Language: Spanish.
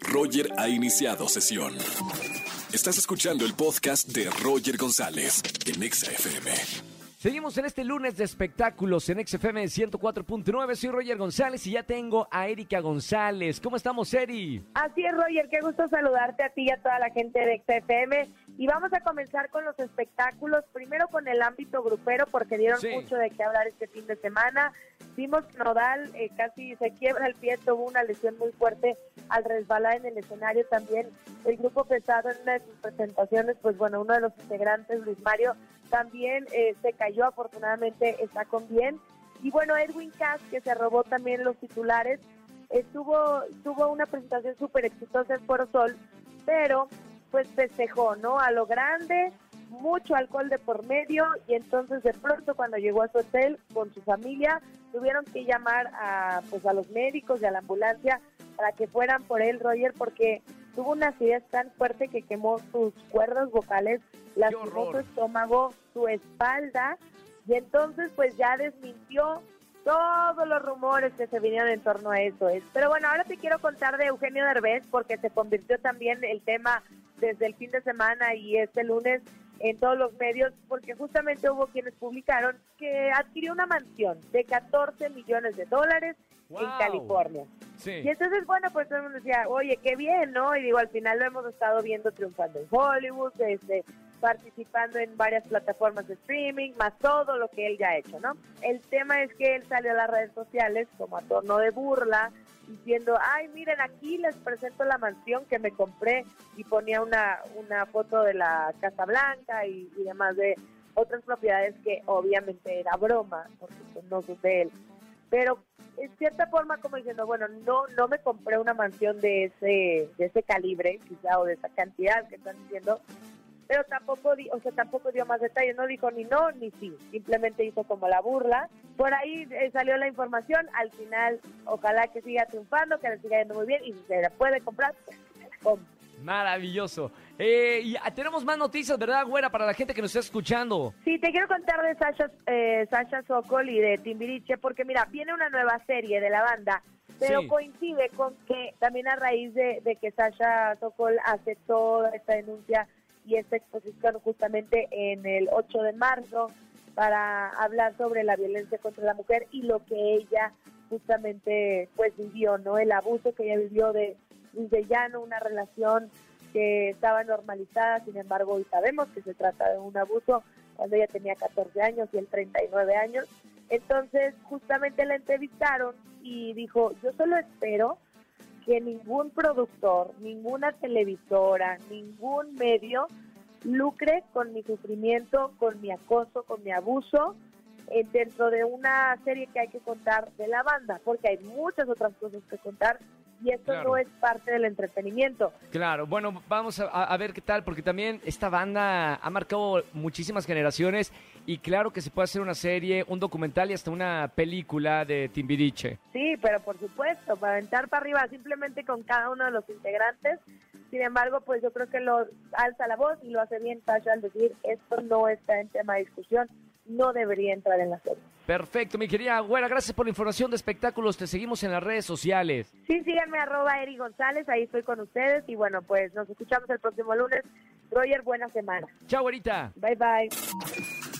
Roger ha iniciado sesión. Estás escuchando el podcast de Roger González en Exa FM. Seguimos en este lunes de espectáculos en XFM 104.9. Soy Roger González y ya tengo a Erika González. ¿Cómo estamos, Eri? Así es, Roger. Qué gusto saludarte a ti y a toda la gente de XFM. Y vamos a comenzar con los espectáculos. Primero con el ámbito grupero, porque dieron Sí. mucho de qué hablar este fin de semana. Vimos que Nodal eh, casi se quiebra el pie, tuvo una lesión muy fuerte al resbalar en el escenario. También el grupo pesado en una de sus presentaciones, pues bueno, uno de los integrantes, Luis Mario, también eh, se cayó. Afortunadamente está con bien. Y bueno, Edwin Cass, que se robó también los titulares, estuvo tuvo una presentación súper exitosa en Foro Sol, pero pues festejó, ¿no? A lo grande, mucho alcohol de por medio y entonces de pronto cuando llegó a su hotel con su familia tuvieron que llamar a pues a los médicos y a la ambulancia para que fueran por él, Roger, porque tuvo una acidez tan fuerte que quemó sus cuerdas vocales, lastimó su estómago, su espalda y entonces pues ya desmintió todos los rumores que se vinieron en torno a eso. Pero bueno, ahora te quiero contar de Eugenio Derbez porque se convirtió también el tema desde el fin de semana y este lunes en todos los medios porque justamente hubo quienes publicaron que adquirió una mansión de 14 millones de dólares en Wow. California. Sí. Y entonces, bueno, pues todo el mundo decía, oye, qué bien, ¿no? Y digo, al final lo hemos estado viendo triunfando en Hollywood, este, participando en varias plataformas de streaming, más todo lo que él ya ha hecho, ¿no? El tema es que él salió a las redes sociales como a torno de burla, diciendo, ay, miren, aquí les presento la mansión que me compré y ponía una, una foto de la Casa Blanca y, y demás de otras propiedades que obviamente era broma, porque pues, no son él. Pero en cierta forma como diciendo, bueno, no no me compré una mansión de ese de ese calibre, quizá o de esa cantidad que están diciendo, pero tampoco di, o sea, tampoco dio más detalles, no dijo ni no ni sí, simplemente hizo como la burla. Por ahí eh, salió la información, al final ojalá que siga triunfando, que le siga yendo muy bien y si se la puede comprar, se la compra. Maravilloso. Eh, y ah, tenemos más noticias, ¿verdad, güera? Para la gente que nos está escuchando. Sí, te quiero contar de Sasha, eh, Sasha Sokol y de Timbiriche, porque mira, viene una nueva serie de la banda, pero Sí. coincide con que también a raíz de, de que Sasha Sokol hace toda esta denuncia y esta exposición justamente en el 8 de marzo para hablar sobre la violencia contra la mujer y lo que ella justamente pues vivió, ¿no? El abuso que ella vivió de Luis de Llano, una relación que estaba normalizada, sin embargo hoy sabemos que se trata de un abuso cuando ella tenía 14 años y él 39 años. Entonces justamente la entrevistaron y dijo, yo solo espero que ningún productor, ninguna televisora, ningún medio lucre con mi sufrimiento, con mi acoso, con mi abuso eh, dentro de una serie que hay que contar de la banda, porque hay muchas otras cosas que contar y esto Claro. no es parte del entretenimiento. Claro, bueno, vamos a, a ver qué tal, porque también esta banda ha marcado muchísimas generaciones y claro que se puede hacer una serie, un documental y hasta una película de Timbiriche. Sí, pero por supuesto, para aventar para arriba simplemente con cada uno de los integrantes. Sin embargo, pues yo creo que lo alza la voz y lo hace bien Sasha al decir esto no está en tema de discusión, no debería entrar en la serie. Perfecto, mi querida güera, gracias por la información de espectáculos. Te seguimos en las redes sociales. Sí, síganme arroba Eri González, ahí estoy con ustedes y bueno, pues nos escuchamos el próximo lunes. Roger, buena semana. Chao, güerita. Bye bye.